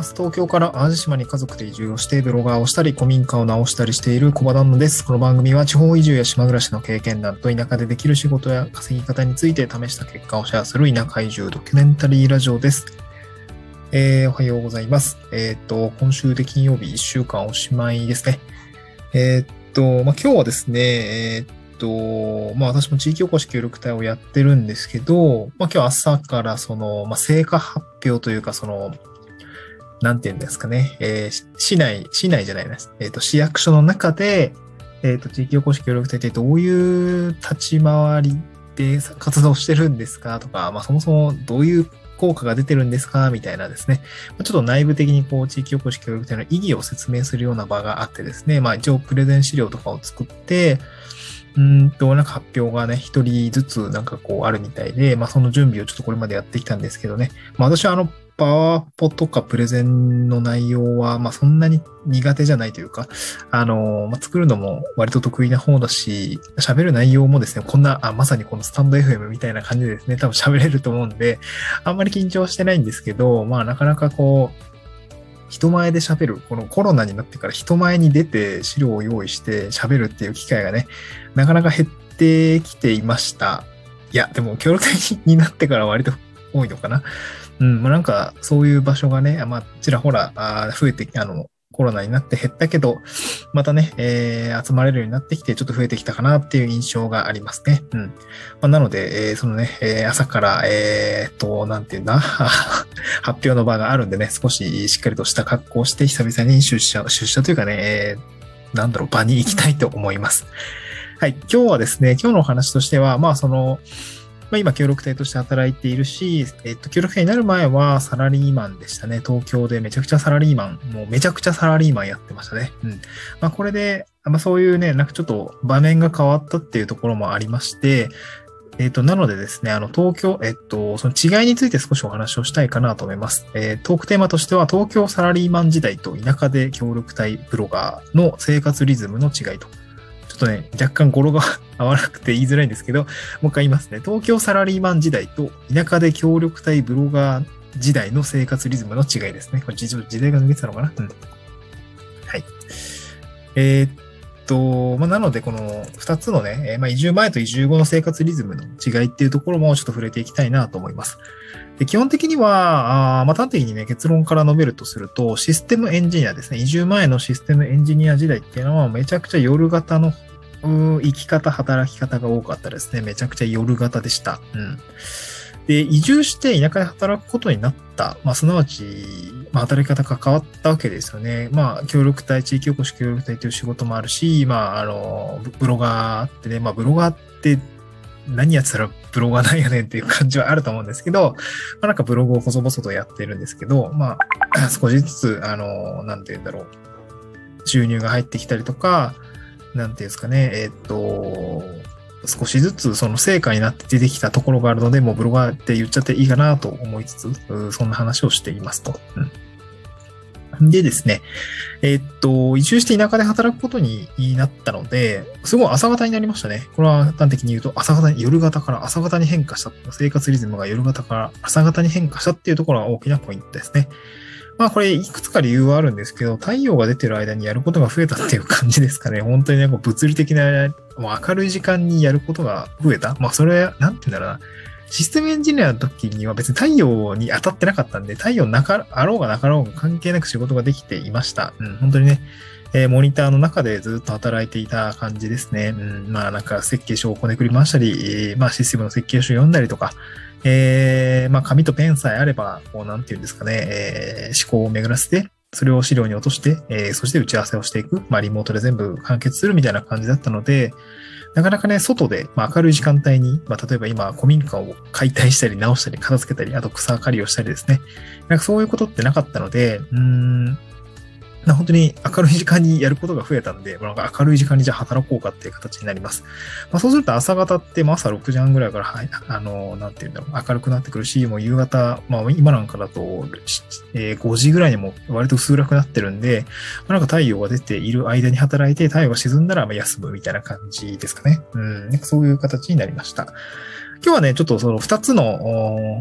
ます。東京から淡路島に家族で移住をしてブロガーをしたり、古民家を直したりしている小場旦那です。この番組は地方移住や島暮らしの経験談と田舎でできる仕事や稼ぎ方について試した結果をシェアする田舎移住ドキュメンタリーラジオです。えー、おはようございます。えっ、と、今週で金曜日1週間おしまいですね。えっ、と、まあ、今日はですね、えっと、まあ私も地域おこし協力隊をやってるんですけど、まあ今日朝からその、まあ成果発表というかその、なんて言うんですかね、えー、市内、市内じゃないです。えっ、ー、と、市役所の中で、えっ、ー、と、地域おこし協力隊ってどういう立ち回りで活動してるんですかとか、まあそもそもどういう効果が出てるんですかみたいなですね。ちょっと内部的にこう、地域おこし協力隊の意義を説明するような場があってですね、まあ一応プレゼン資料とかを作って、うんと、なんか発表がね、一人ずつなんかこうあるみたいで、まあその準備をちょっとこれまでやってきたんですけどね。まあ私はあの、パワーポとかプレゼンの内容は、まあそんなに苦手じゃないというか、あの、まあ、作るのも割と得意な方だし、喋る内容もですね、こんな、あ、まさにこのスタンド FM みたいな感じでですね、多分喋れると思うんで、あんまり緊張してないんですけど、まあなかなかこう、人前で喋る、このコロナになってから人前に出て資料を用意して喋るっていう機会がね、なかなか減ってきていました。いや、でも協力的になってから割と多いのかな。うん、まあ、なんかそういう場所がね、まあ、ちらほらあ増えて、あの、コロナになって減ったけど、またね、えー、集まれるようになってきて、ちょっと増えてきたかなっていう印象がありますね。うん。まあ、なので、えー、そのね、えー、朝から、えー、っと、なんていうんだ、発表の場があるんでね、少ししっかりとした格好をして、久々に出社、出社というかね、えー、なんだろう、場に行きたいと思います。はい。今日はですね、今日のお話としては、まあ、その、まあ、今、協力隊として働いているし、えっと、協力隊になる前はサラリーマンでしたね。東京でめちゃくちゃサラリーマン、もうめちゃくちゃサラリーマンやってましたね。うん。まあ、これで、まあ、そういうね、なんかちょっと場面が変わったっていうところもありまして、えっ、と、なのでですね、あの、東京、えっと、その違いについて少しお話をしたいかなと思います。えー、トークテーマとしては、東京サラリーマン時代と田舎で協力隊ブロガーの生活リズムの違いととね、若干語呂が 合わなくて言いづらいんですけど、もう一回言いますね。東京サラリーマン時代と田舎で協力隊ブロガー時代の生活リズムの違いですね。これ時代が抜けてたのかな？うん。はい。えー、っと、まあ、なので、この二つのね、まあ、移住前と移住後の生活リズムの違いっていうところもちょっと触れていきたいなと思います。で基本的には、あまあ、端的にね、結論から述べるとすると、システムエンジニアですね。移住前のシステムエンジニア時代っていうのは、めちゃくちゃ夜型の生き方、働き方が多かったですね。めちゃくちゃ夜型でした。うん。で、移住して田舎で働くことになった。まあ、すなわち、まあ、働き方が変わったわけですよね。まあ、協力隊、地域おこし協力隊という仕事もあるし、まあ、あの、ブロガーってね、まあ、ブロガーって何やってたらブロガーなんやねっていう感じはあると思うんですけど、まあ、なんかブログを細々とやってるんですけど、まあ、少しずつ、あの、なんて言うんだろう、収入が入ってきたりとか、なんていうんですかね、えっ、と、少しずつその成果になって出てきたところがあるので、もうブロガーって言っちゃっていいかなと思いつつ、そんな話をしていますと。うん、でですね、えっと、移住して田舎で働くことになったので、すごい朝方になりましたね。これは端的に言うと、朝方に、夜型から朝方に変化した。生活リズムが夜型から朝型に変化したっていうところが大きなポイントですね。まあこれいくつか理由はあるんですけど、太陽が出てる間にやることが増えたっていう感じですかね。本当にね、こう物理的な、もう明るい時間にやることが増えた。まあそれ、なんて言うんだろうな。システムエンジニアの時には別に太陽に当たってなかったんで、太陽なか、あろうがなかろうが関係なく仕事ができていました。うん、本当にね、えー、モニターの中でずっと働いていた感じですね。うん、まあなんか設計書をこねくり回したり、えー、まあシステムの設計書を読んだりとか、えー、まあ、紙とペンさえあれば、こう、なんていうんですかね、えー、思考を巡らせて、それを資料に落として、えー、そして打ち合わせをしていく。まあ、リモートで全部完結するみたいな感じだったので、なかなかね、外で、まあ、明るい時間帯に、まあ、例えば今、古民家を解体したり直したり片付けたり、あと草刈りをしたりですね。なんかそういうことってなかったので、うー本当に明るい時間にやることが増えたんで、なんか明るい時間にじゃあ働こうかっていう形になります。まあ、そうすると朝方って、朝6時半ぐらいから、はい、あの、なんていうんだろう、明るくなってくるし、もう夕方、まあ今なんかだと、えー、5時ぐらいにも割と薄暗くなってるんで、まあ、なんか太陽が出ている間に働いて、太陽が沈んだらまあ休むみたいな感じですかね。うん、そういう形になりました。今日はね、ちょっとその2つの、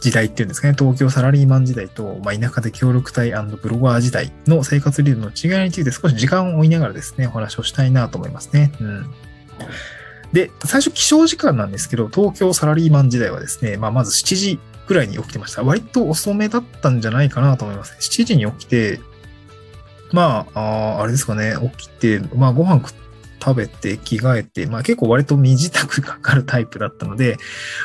時代っていうんですかね、東京サラリーマン時代と、まあ、田舎で協力隊ブロガー時代の生活リズムの違いについて少し時間を追いながらですね、お話をしたいなと思いますね。うん。で、最初起床時間なんですけど、東京サラリーマン時代はですね、まあ、まず7時ぐらいに起きてました。割と遅めだったんじゃないかなと思います。7時に起きて、まあ、ああれですかね、起きて、まあ、ご飯食って、食べて着替えて、まあ結構割と身支度かかるタイプだったので、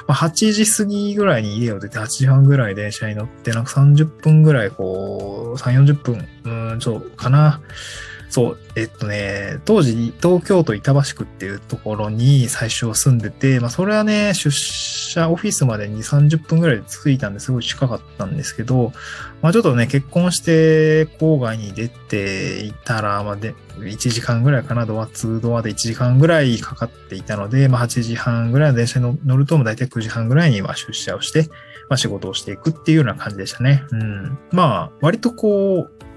まあ、8時過ぎぐらいに家を出て8時半ぐらい電車に乗って、なんか30分ぐらいこう、3、40分、うん、そう、かな。そう、えっとね、当時、東京都板橋区っていうところに最初住んでて、まあそれはね、出社オフィスまで2、30分ぐらいで着いたんですごい近かったんですけど、まあちょっとね、結婚して郊外に出ていたら、まあで、1時間ぐらいかな、ドア2ドアで1時間ぐらいかかっていたので、まあ8時半ぐらいの電車に乗ると、大体9時半ぐらいには出社をして、まあ仕事をしていくっていうような感じでしたね。うん。まあ、割とこう、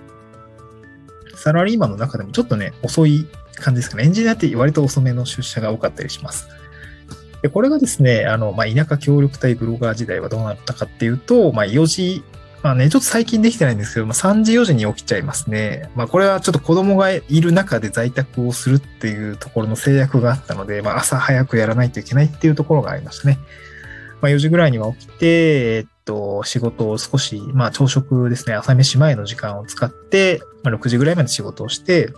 サラリーマンの中でもちょっとね、遅い感じですかね。エンジニアって割と遅めの出社が多かったりします。で、これがですね、あの、まあ、田舎協力隊ブロガー時代はどうなったかっていうと、まあ、4時、まあね、ちょっと最近できてないんですけど、まあ、3時4時に起きちゃいますね。まあ、これはちょっと子供がいる中で在宅をするっていうところの制約があったので、まあ、朝早くやらないといけないっていうところがありましたね。まあ、4時ぐらいには起きて、えっと、仕事を少し、まあ、朝食ですね、朝飯前の時間を使って、まあ、6時ぐらいまで仕事をして、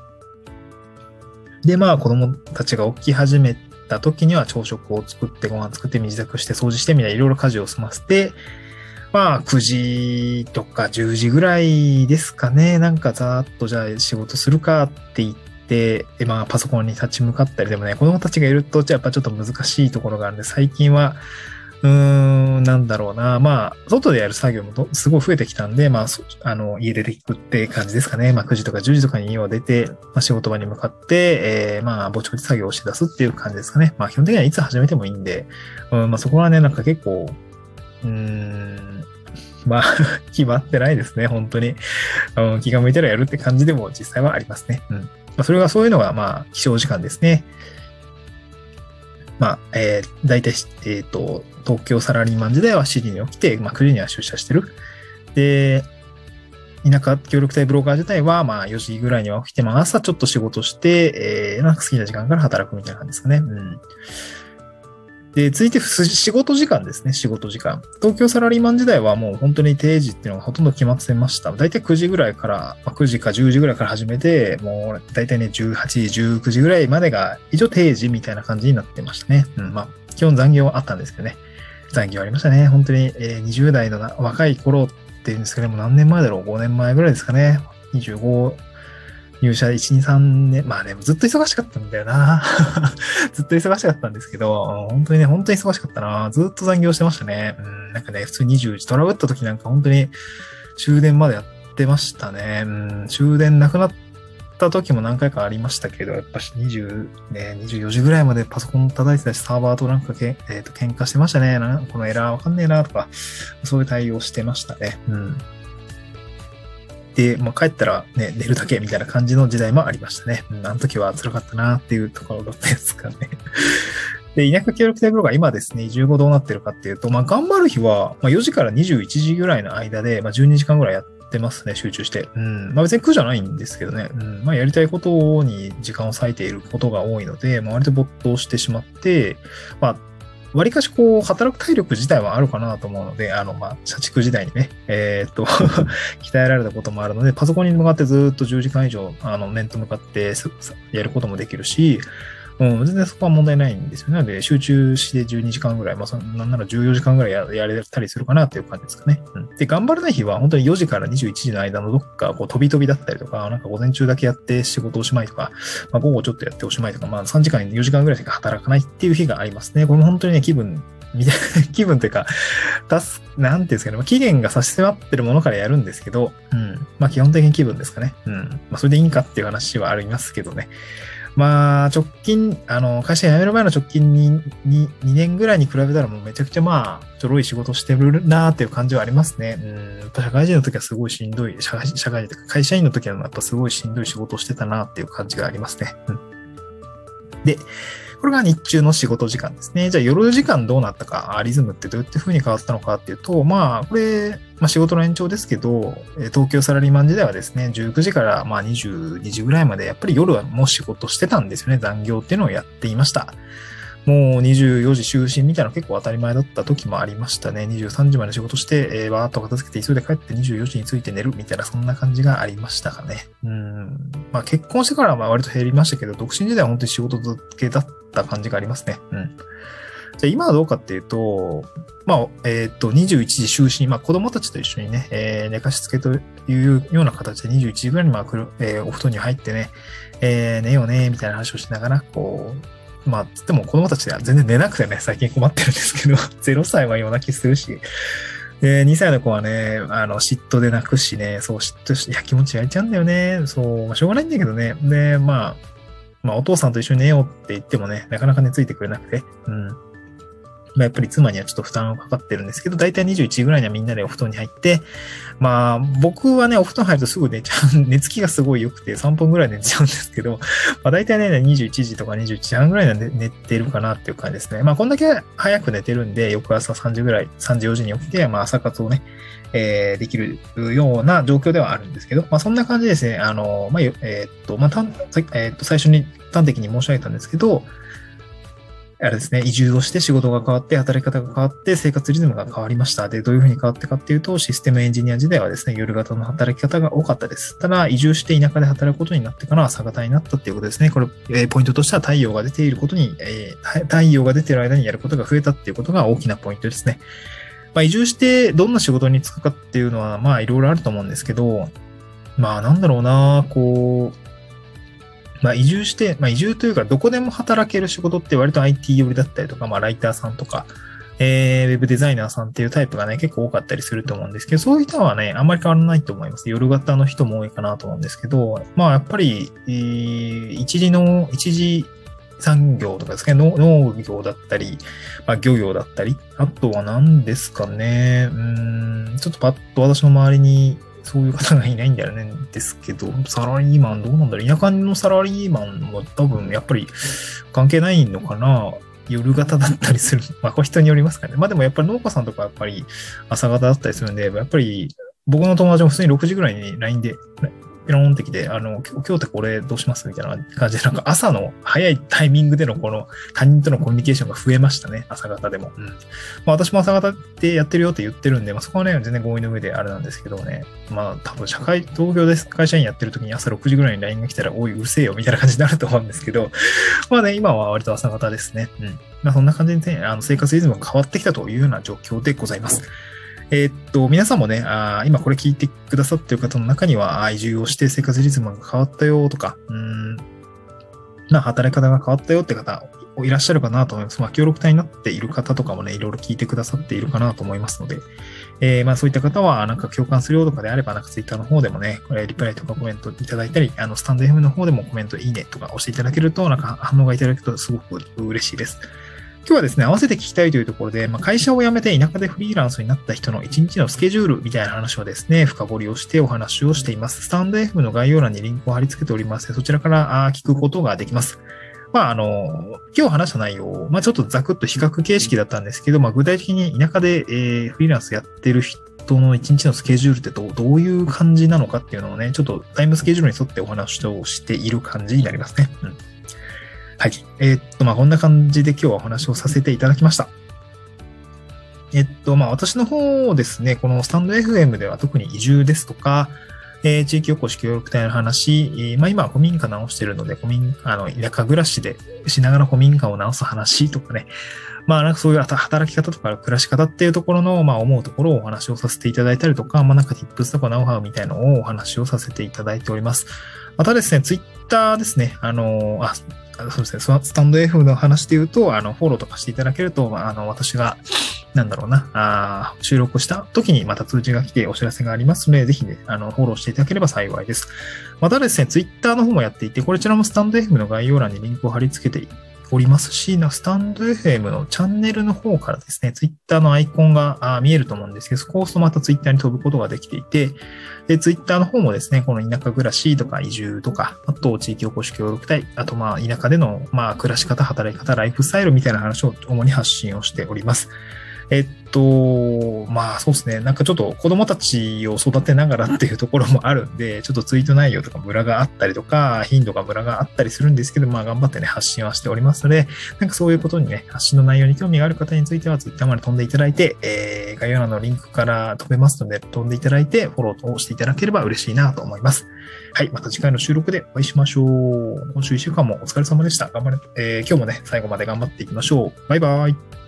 で、まあ、子供たちが起き始めた時には朝食を作って、ご飯作って、身支度して、掃除してみたいないろいろ家事を済ませて、まあ、9時とか10時ぐらいですかね。なんかざーっとじゃあ仕事するかって言って、まあ、パソコンに立ち向かったりでもね、子供たちがいると、じゃあやっぱちょっと難しいところがあるんで、最近は、うーん、なんだろうな。まあ、外でやる作業もすごい増えてきたんで、まあ、あの、家出ていくって感じですかね。まあ、9時とか10時とかに家を出て、まあ、仕事場に向かって、えー、まあ、ぼちぼち作業をして出すっていう感じですかね。まあ、基本的にはいつ始めてもいいんで、うん、まあ、そこはね、なんか結構、うーん、まあ、決まってないですね、本当に。うん、気が向いたらやるって感じでも実際はありますね。うん。まあ、それがそういうのが、まあ、起床時間ですね。まあ、えー、大体、えっ、ー、と、東京サラリーマン時代は7時に起きて、まあ、9時には出社してる。で、田舎協力隊ブローカー時代は、まあ、4時ぐらいには起きて、まあ、朝ちょっと仕事して、えー、なんか好きな時間から働くみたいな感じですかね。うん。で、続いて仕事時間ですね、仕事時間。東京サラリーマン時代はもう本当に定時っていうのがほとんど決まってました。だいたい9時ぐらいから、まあ、9時か10時ぐらいから始めて、もうだいたいね、18時、19時ぐらいまでが一応定時みたいな感じになってましたね。うん、まあ、基本残業はあったんですけどね。残業ありましたね。本当に、えー、20代の若い頃っていうんですかね、も何年前だろう ?5 年前ぐらいですかね。25、入社1、2、3年、まあね、ずっと忙しかったんだよな。ずっと忙しかったんですけど、本当にね、本当に忙しかったな。ずっと残業してましたね。うん、なんかね、普通に20時トラブった時なんか本当に終電までやってましたね。うん、終電なくなった時も何回かありましたけど、やっぱし20、ね、24時ぐらいまでパソコン叩いてたし、サーバーとなんかけ、え、ー、と、喧嘩してましたね。このエラーわかんねえなとか、そういう対応してましたね。うん。で、まあ、帰ったらね、寝るだけみたいな感じの時代もありましたね。うん、あの時は辛かったなっていうところだったですかね。で、田舎協力隊ブロガー今ですね、15どうなってるかっていうと、まあ、頑張る日は、まあ、4時から21時ぐらいの間で、まあ、12時間ぐらいやってますね、集中して。うん。まあ、別に苦じゃないんですけどね。うん。まあ、やりたいことに時間を割いていることが多いので、まあ、割と没頭してしまって、まあ、わりかしこう、働く体力自体はあるかなと思うので、あの、まあ、社畜時代にね、えー、っと 鍛えられたこともあるので、パソコンに向かってずっと10時間以上、あの、面と向かってやることもできるし、うん、全然そこは問題ないんですよね。なので、集中して12時間ぐらい、まあ、なんなら14時間ぐらいややれたりするかなっていう感じですかね。うん、で、頑張らない日は、本当に4時から21時の間のどっか、こう、飛び飛びだったりとか、なんか午前中だけやって仕事おしまいとか、まあ、午後ちょっとやっておしまいとか、まあ、3時間、4時間ぐらいしか働かないっていう日がありますね。これも本当にね、気分みたいな 気分というか、出す、なんていうんですかね、期限が差し迫ってるものからやるんですけど、うん。まあ基本的に気分ですかね。うん。まあそれでいいんかっていう話はありますけどね。まあ、直近、あの、会社辞める前の直近に 2, 2年ぐらいに比べたらもうめちゃくちゃまあ、ちょろい仕事してるなーっていう感じはありますね。うん。やっぱ社会人の時はすごいしんどい、社会社会人とか会社員の時はやっぱすごいしんどい仕事をしてたなっていう感じがありますね。うん。で、これが日中の仕事時間ですね。じゃあ夜時間どうなったか、リズムってどういった風に変わったのかっていうと、まあ、これ、まあ仕事の延長ですけど、東京サラリーマン時代はですね、19時からまあ22時ぐらいまで、やっぱり夜はもう仕事してたんですよね。残業っていうのをやっていました。もう24時就寝みたいなの結構当たり前だった時もありましたね。23時まで仕事して、えー、バーっと片付けて急いで帰って24時に着いて寝るみたいなそんな感じがありましたかね。うん。まあ結婚してからは割と減りましたけど、独身時代は本当に仕事続けだった感じがありますね。うん。じゃあ今はどうかっていうと、まあ、えっ、ー、と、21時就寝、まあ子供たちと一緒にね、えー、寝かしつけというような形で21時ぐらいにまあ来る、えー、お布団に入ってね、えー、寝ようね、みたいな話をしながら、こう、まあ、つっても子供たちは全然寝なくてね、最近困ってるんですけど、0歳は夜泣きするし、で、2歳の子はね、あの、嫉妬で泣くしね、そう、嫉妬し、いや、気持ち焼いちゃうんだよね。そう、まあ、しょうがないんだけどね。で、まあ、まあ、お父さんと一緒に寝ようって言ってもね、なかなか寝ついてくれなくて、うん。まあ、やっぱり妻にはちょっと負担がかかってるんですけど、だいたい21ぐらいにはみんなでお布団に入って、まあ、僕はね、お布団入るとすぐ寝ちゃう、寝つきがすごい良くて3分ぐらい寝ちゃうんですけど、まあ、だいたいね、21時とか21時半ぐらいで寝てるかなっていう感じですね。まあ、こんだけ早く寝てるんで、翌朝3時ぐらい、3時4時に起きて、まあ、朝活をね、えー、できるような状況ではあるんですけど、まあ、そんな感じですね。あの、まあ、えー、っと、まあ、たえー、っと、最初に端的に申し上げたんですけど、あれですね、移住をして仕事が変わって、働き方が変わって、生活リズムが変わりました。で、どういうふうに変わってかっていうと、システムエンジニア時代はですね、夜型の働き方が多かったです。ただ、移住して田舎で働くことになってから朝型になったっていうことですね。これ、えー、ポイントとしては太陽が出ていることに、えー、太陽が出ている間にやることが増えたっていうことが大きなポイントですね。まあ、移住してどんな仕事に就くかっていうのは、まあ、いろいろあると思うんですけど、まあ、なんだろうな、こう、まあ、移住して、まあ、移住というか、どこでも働ける仕事って割と IT 寄りだったりとか、まあ、ライターさんとか、えー、ウェブデザイナーさんっていうタイプがね、結構多かったりすると思うんですけど、そういう人はね、あんまり変わらないと思います。夜型の人も多いかなと思うんですけど、まあ、やっぱり、えー、一時の、一時産業とかですね、農業だったり、まあ、漁業だったり、あとは何ですかね、うん、ちょっとパッと私の周りにそういう方がいないんだよね、ですけど、サラリーマンどうなんだろう田舎のサラリーマンは多分やっぱり関係ないのかな夜型だったりする。まあ、これ人によりますかね。まあでもやっぱり農家さんとかやっぱり朝型だったりするんで、やっぱり僕の友達も普通に6時ぐらいに LINE で、ピローンってきて、あの、今日ってこれどうします？みたいな感じで、なんか朝の早いタイミングでのこの他人とのコミュニケーションが増えましたね。朝方でも。うん。まあ私も朝方ってやってるよって言ってるんで、まあそこはね、全然合意の上であれなんですけどね。まあ多分社会、東京で会社員やってる時に朝6時ぐらいに LINE が来たら、おい、うるせえよみたいな感じになると思うんですけど、まあね、今は割と朝方ですね。うん。まあそんな感じでね、あの生活リズムが変わってきたというような状況でございます。えー、っと、皆さんもね、あ今これ聞いてくださっている方の中には、移住をして生活リズムが変わったよとか、うん、まあ、働き方が変わったよって方いらっしゃるかなと思います。まあ、協力隊になっている方とかもね、いろいろ聞いてくださっているかなと思いますので、えー、まあ、そういった方は、なんか共感するよとかであれば、なんかツイッターの方でもね、これリプライとかコメントいただいたり、あの、スタンド FM の方でもコメントいいねとか押していただけると、なんか反応がいただくとすごく嬉しいです。今日はですね、合わせて聞きたいというところで、まあ、会社を辞めて田舎でフリーランスになった人の一日のスケジュールみたいな話をですね、深掘りをしてお話をしています。スタンド F の概要欄にリンクを貼り付けておりますそちらから聞くことができます。まあ、あの、今日話した内容、まあ、ちょっとざくっと比較形式だったんですけど、まあ、具体的に田舎で、えー、フリーランスやってる人の一日のスケジュールってどうどういう感じなのかっていうのをね、ちょっとタイムスケジュールに沿ってお話をしている感じになりますね。うんはい。えー、っと、まあ、こんな感じで今日はお話をさせていただきました。えっと、まあ、私の方ですね、このスタンド FM では特に移住ですとか、えー、地域おこし協力隊の話、まあ、今は古民家直してるので、古民、あの、田舎暮らしでしながら古民家を直す話とかね、まあ、なんかそういう働き方とか暮らし方っていうところの、まあ、思うところをお話をさせていただいたりとか、まあ、なんか tips とかノウハウみたいのをお話をさせていただいております。またですね、ツイッターですね、あの、あ、そうですね、スタンド F の話で言うと、あの、フォローとかしていただけると、あの、私が、なんだろうな、あ収録した時にまた通知が来てお知らせがありますので、ぜひね、あの、フォローしていただければ幸いです。またですね、Twitter の方もやっていて、こちらもスタンド F の概要欄にリンクを貼り付けておりますし、スタンド FM のチャンネルの方からですね、ツイッターのアイコンが見えると思うんですけど、そこを押すとまたツイッターに飛ぶことができていて、で、ツイッターの方もですね、この田舎暮らしとか移住とか、あと地域おこし協力隊、あとまあ田舎でのまあ暮らし方、働き方、ライフスタイルみたいな話を主に発信をしております。えっと、まあそうですね。なんかちょっと子供たちを育てながらっていうところもあるんで、ちょっとツイート内容とかムラがあったりとか、頻度がムラがあったりするんですけど、まあ頑張ってね、発信はしておりますので、なんかそういうことにね、発信の内容に興味がある方については、ツイッターまで飛んでいただいて、えー、概要欄のリンクから飛べますので、飛んでいただいて、フォローをしていただければ嬉しいなと思います。はい、また次回の収録でお会いしましょう。今週1週間もお疲れ様でした。頑張れ、えー、今日もね、最後まで頑張っていきましょう。バイバイ。